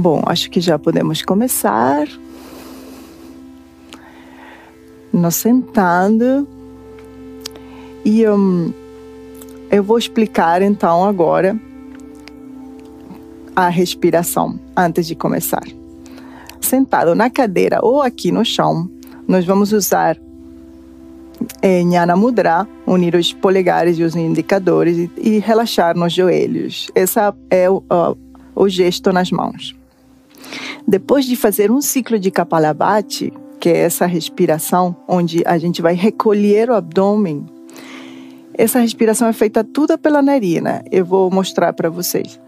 Bom, acho que já podemos começar. Nos sentando. E um, eu vou explicar então agora a respiração antes de começar. Sentado na cadeira ou aqui no chão, nós vamos usar é, Jnana Mudra, unir os polegares e os indicadores e, e relaxar nos joelhos. Esse é o, o, o gesto nas mãos. Depois de fazer um ciclo de Kapalabhati, que é essa respiração onde a gente vai recolher o abdômen, essa respiração é feita toda pela narina. Eu vou mostrar para vocês.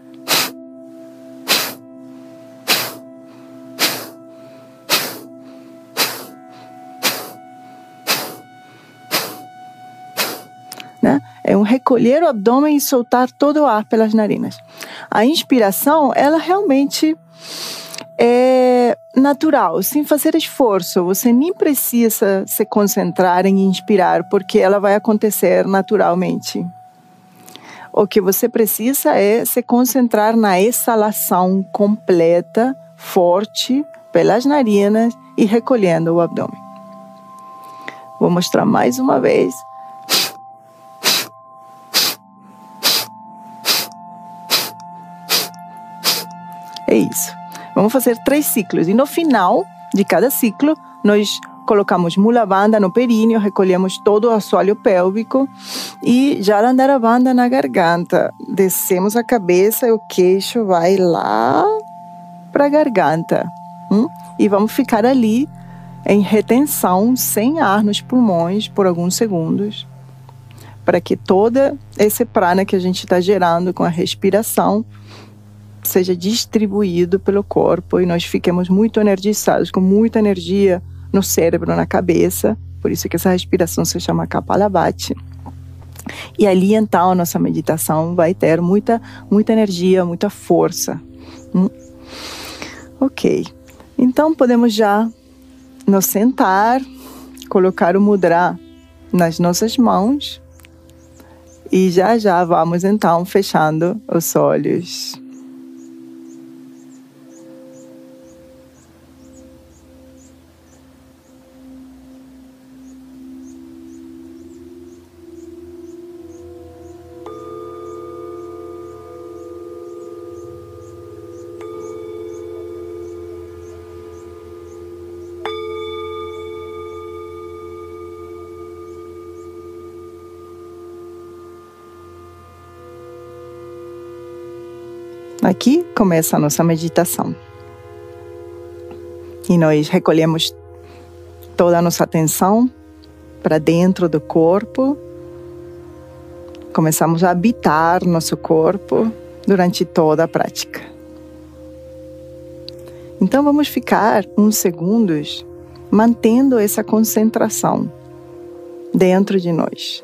É um recolher o abdômen e soltar todo o ar pelas narinas. A inspiração, ela realmente é natural, sem fazer esforço. Você nem precisa se concentrar em inspirar, porque ela vai acontecer naturalmente. O que você precisa é se concentrar na exalação completa, forte, pelas narinas e recolhendo o abdômen. Vou mostrar mais uma vez. É isso. Vamos fazer três ciclos e no final de cada ciclo nós colocamos mula banda no períneo, recolhemos todo o assoalho pélvico e já a banda na garganta. Descemos a cabeça e o queixo vai lá para a garganta. Hum? E vamos ficar ali em retenção, sem ar nos pulmões por alguns segundos, para que toda esse prana que a gente está gerando com a respiração seja distribuído pelo corpo e nós fiquemos muito energizados, com muita energia no cérebro, na cabeça. Por isso que essa respiração se chama Kapalabhati. E ali então a nossa meditação vai ter muita, muita energia, muita força. Hum? Ok. Então podemos já nos sentar, colocar o mudra nas nossas mãos e já já vamos então fechando os olhos. Aqui começa a nossa meditação. E nós recolhemos toda a nossa atenção para dentro do corpo. Começamos a habitar nosso corpo durante toda a prática. Então vamos ficar uns segundos mantendo essa concentração dentro de nós.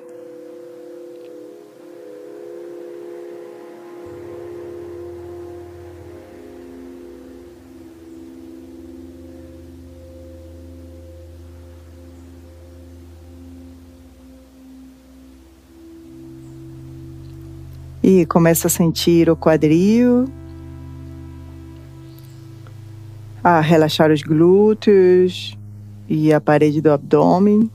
E começa a sentir o quadril, a relaxar os glúteos e a parede do abdômen.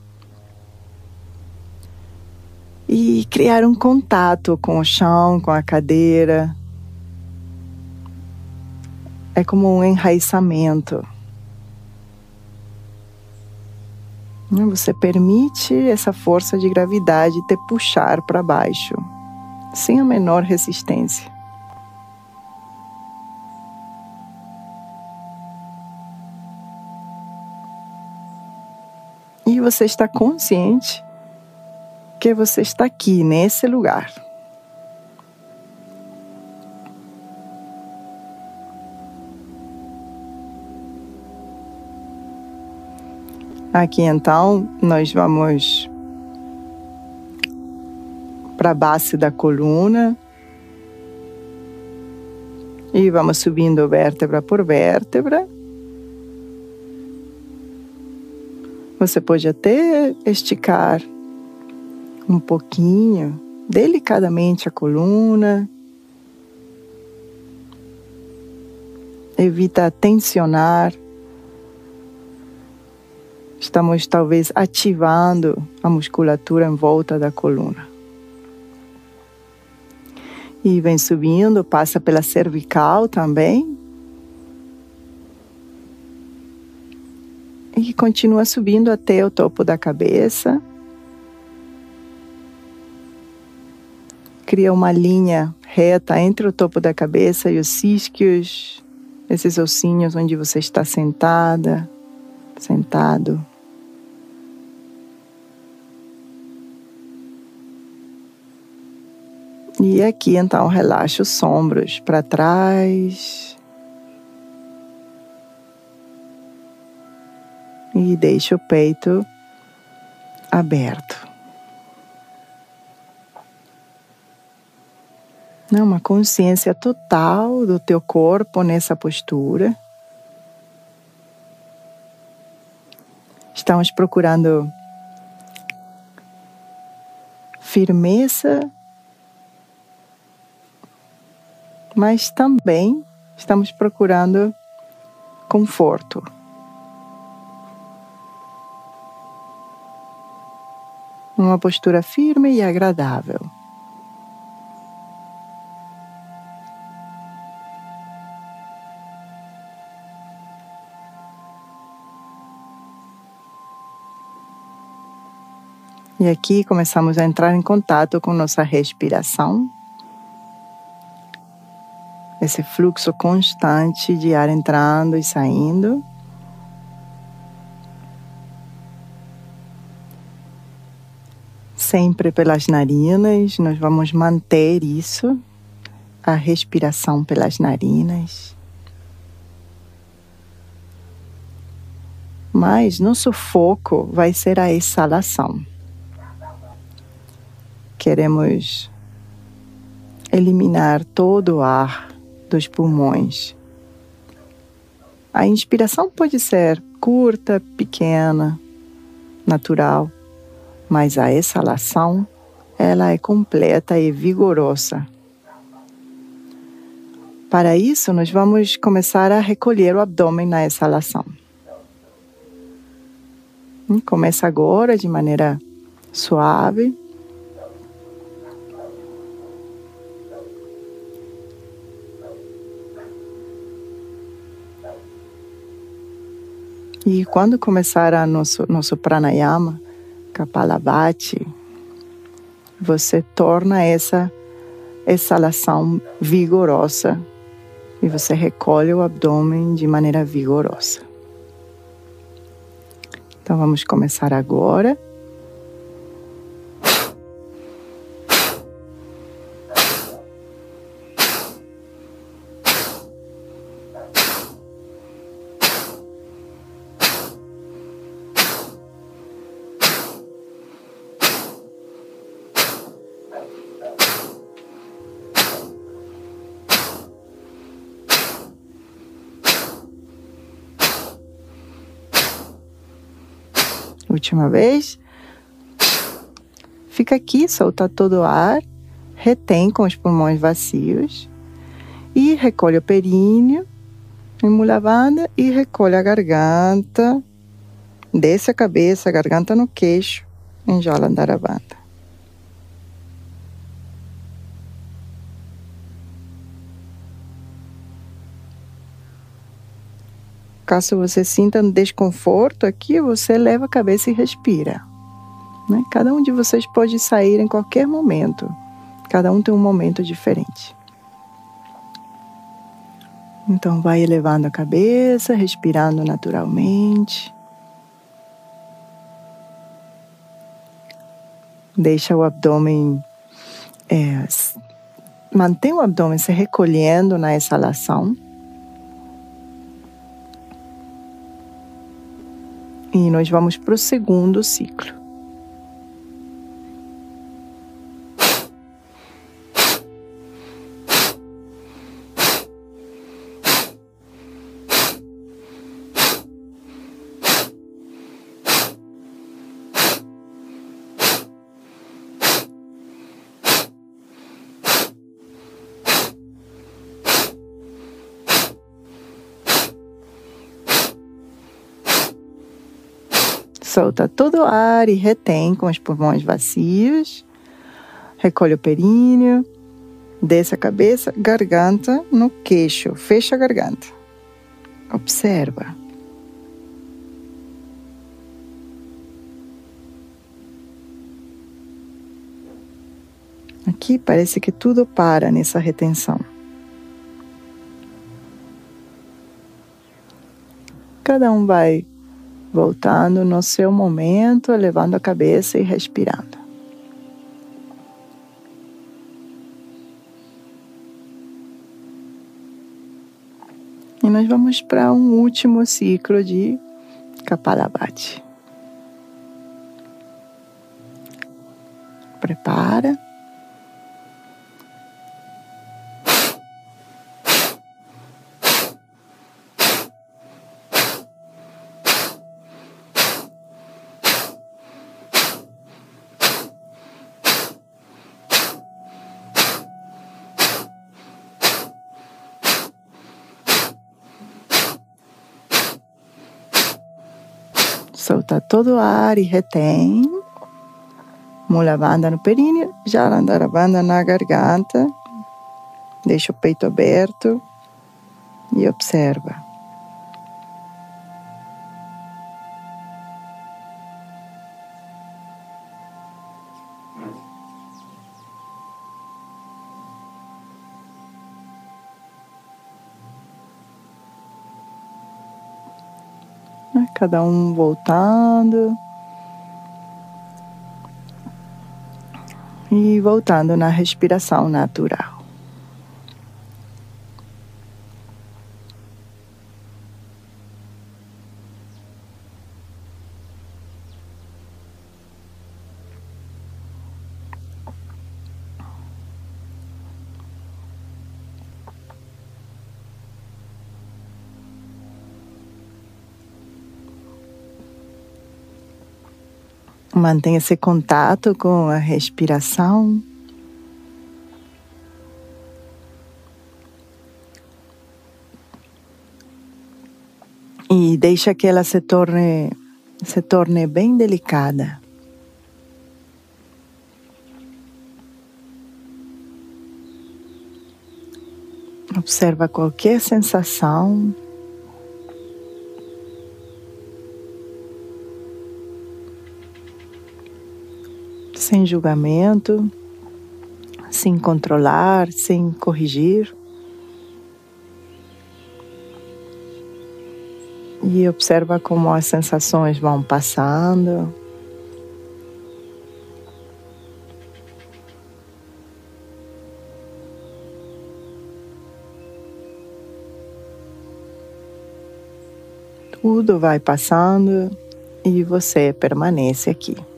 E criar um contato com o chão, com a cadeira. É como um enraizamento. Você permite essa força de gravidade te puxar para baixo sem a menor resistência. E você está consciente que você está aqui, nesse lugar. Aqui então, nós vamos para a base da coluna e vamos subindo vértebra por vértebra. Você pode até esticar um pouquinho, delicadamente a coluna. Evita tensionar. Estamos talvez ativando a musculatura em volta da coluna. E vem subindo, passa pela cervical também. E continua subindo até o topo da cabeça. Cria uma linha reta entre o topo da cabeça e os isquios, esses ossinhos onde você está sentada, sentado. E aqui então relaxa os ombros para trás. E deixa o peito aberto. Uma consciência total do teu corpo nessa postura. Estamos procurando firmeza mas também estamos procurando conforto. Uma postura firme e agradável. E aqui começamos a entrar em contato com nossa respiração esse fluxo constante de ar entrando e saindo. Sempre pelas narinas, nós vamos manter isso, a respiração pelas narinas. Mas nosso foco vai ser a exalação. Queremos eliminar todo o ar dos pulmões. A inspiração pode ser curta, pequena, natural, mas a exalação, ela é completa e vigorosa. Para isso, nós vamos começar a recolher o abdômen na exalação. Começa agora de maneira suave. E quando começar a nosso, nosso pranayama, Kapalabhati, você torna essa exalação vigorosa e você recolhe o abdômen de maneira vigorosa. Então vamos começar agora. Última vez. Fica aqui, solta todo o ar, retém com os pulmões vazios e recolhe o períneo em mulavanda e recolhe a garganta, desce a cabeça, a garganta no queixo em Jalandaravanda. Caso você sinta um desconforto aqui, você leva a cabeça e respira. Né? Cada um de vocês pode sair em qualquer momento. Cada um tem um momento diferente. Então, vai elevando a cabeça, respirando naturalmente. Deixa o abdômen. É, mantém o abdômen se recolhendo na exalação. E nós vamos para o segundo ciclo. Solta todo o ar e retém com os pulmões vazios. Recolhe o períneo. Desce a cabeça, garganta no queixo. Fecha a garganta. Observa. Aqui parece que tudo para nessa retenção. Cada um vai voltando no seu momento, levando a cabeça e respirando. E nós vamos para um último ciclo de Kapalabhati. Prepara. Solta todo o ar e retém. Mula banda no períneo, banda na garganta. Deixa o peito aberto e observa. Cada um voltando. E voltando na respiração natural. Mantenha esse contato com a respiração. E deixa que ela se torne, se torne bem delicada. Observa qualquer sensação sem julgamento, sem controlar, sem corrigir. E observa como as sensações vão passando. Tudo vai passando e você permanece aqui.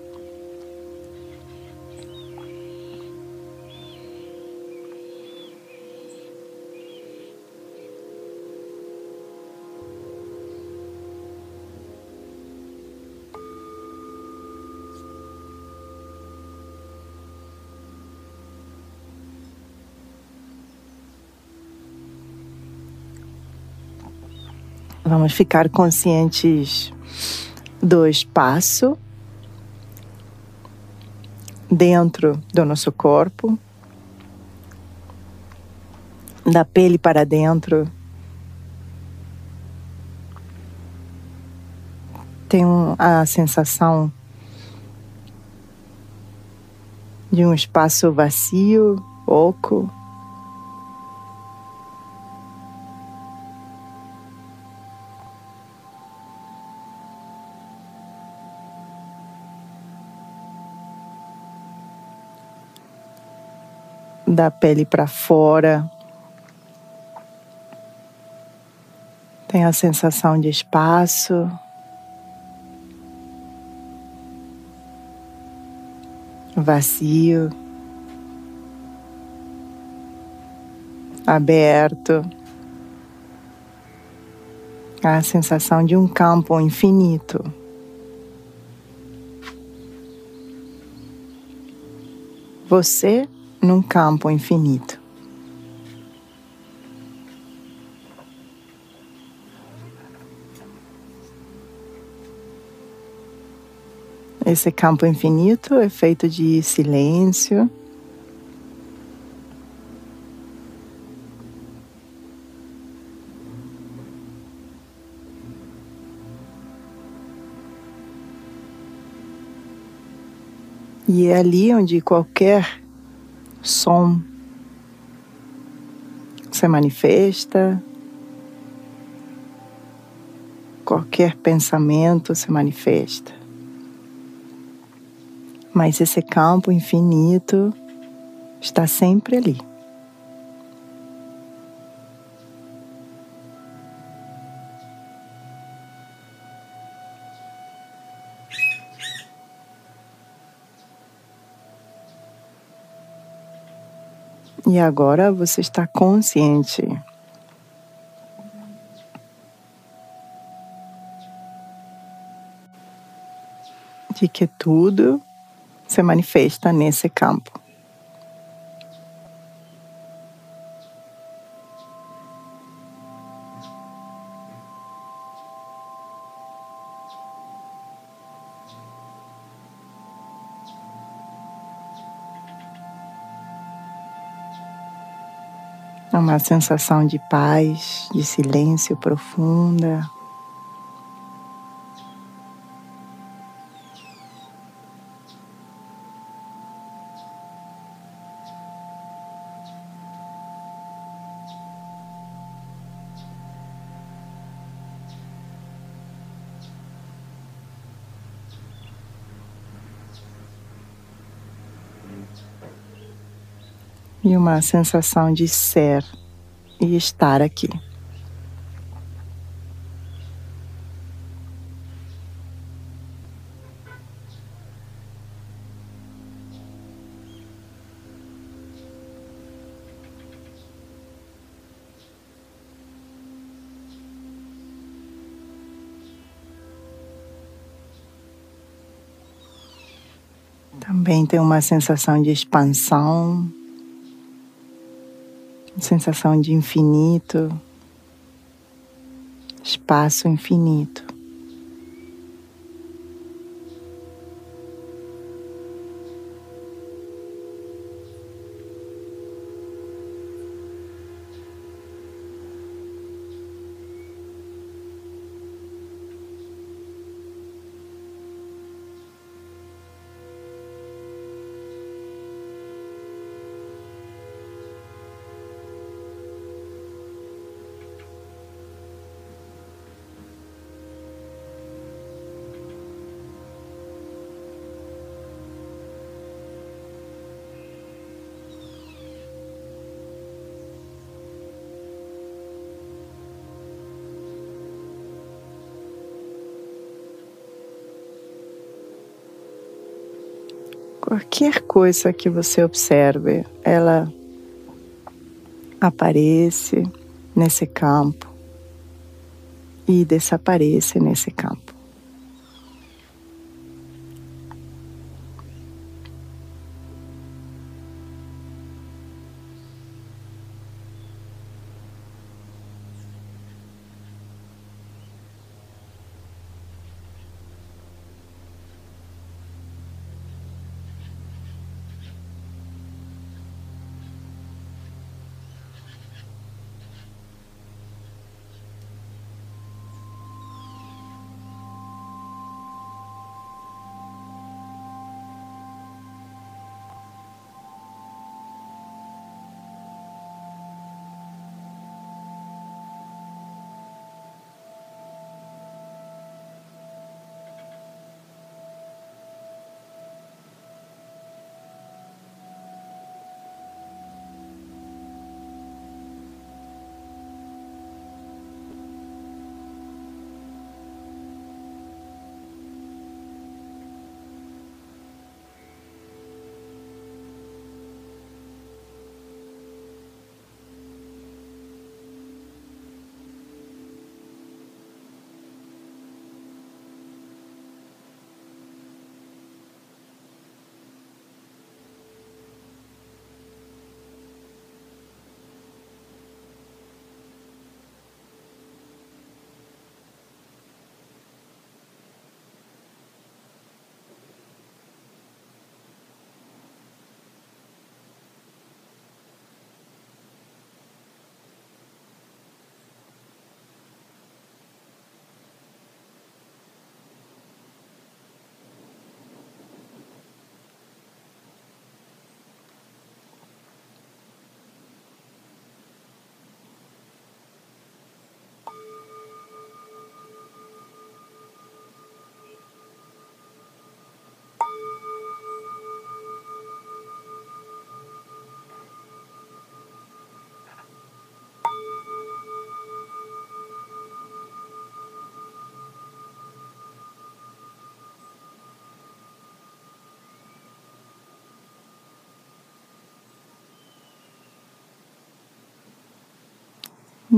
Vamos ficar conscientes do espaço dentro do nosso corpo, da pele para dentro. Tem a sensação de um espaço vazio, oco. da pele para fora. Tem a sensação de espaço. Vazio. Aberto. A sensação de um campo infinito. Você num campo infinito. Esse campo infinito é feito de silêncio. E é ali onde qualquer som se manifesta, qualquer pensamento se manifesta mas esse campo infinito está sempre ali. E agora você está consciente de que tudo se manifesta nesse campo. Uma sensação de paz, de silêncio profunda. e uma sensação de ser e estar aqui. Também tem uma sensação de expansão sensação de infinito, espaço infinito. Qualquer coisa que você observe, ela aparece nesse campo e desaparece nesse campo.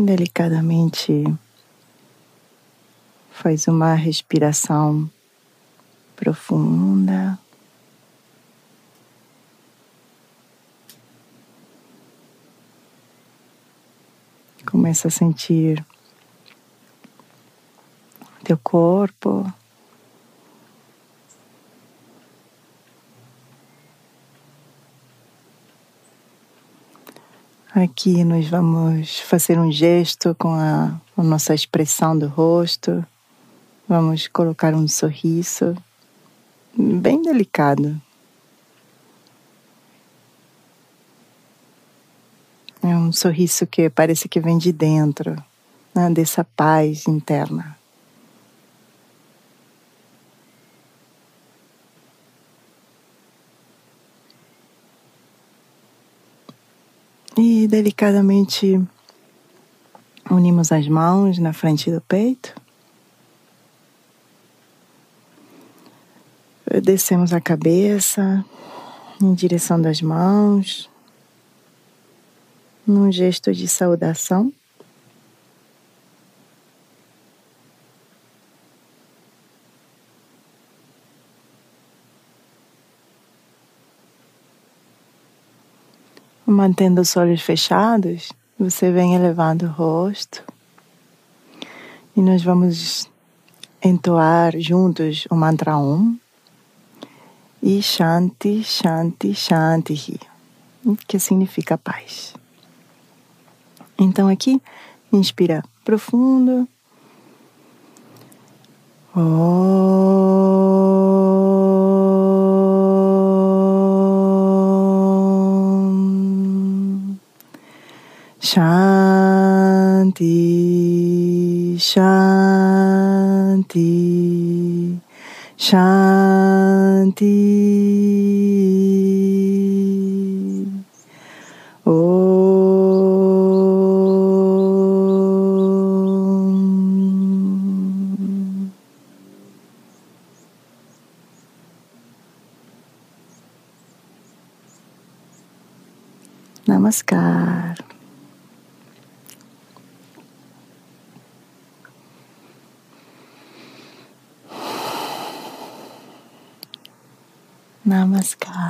Delicadamente faz uma respiração profunda. Começa a sentir teu corpo. Aqui nós vamos fazer um gesto com a, a nossa expressão do rosto. Vamos colocar um sorriso bem delicado. É um sorriso que parece que vem de dentro, né, dessa paz interna. Delicadamente unimos as mãos na frente do peito. Descemos a cabeça em direção das mãos, num gesto de saudação. Mantendo os olhos fechados, você vem elevando o rosto e nós vamos entoar juntos o mantra Om e Shanti, Shanti, Shanti, que significa paz. Então aqui, inspira profundo. Shanti, Shanti, Shanti. Namaskar. ますか？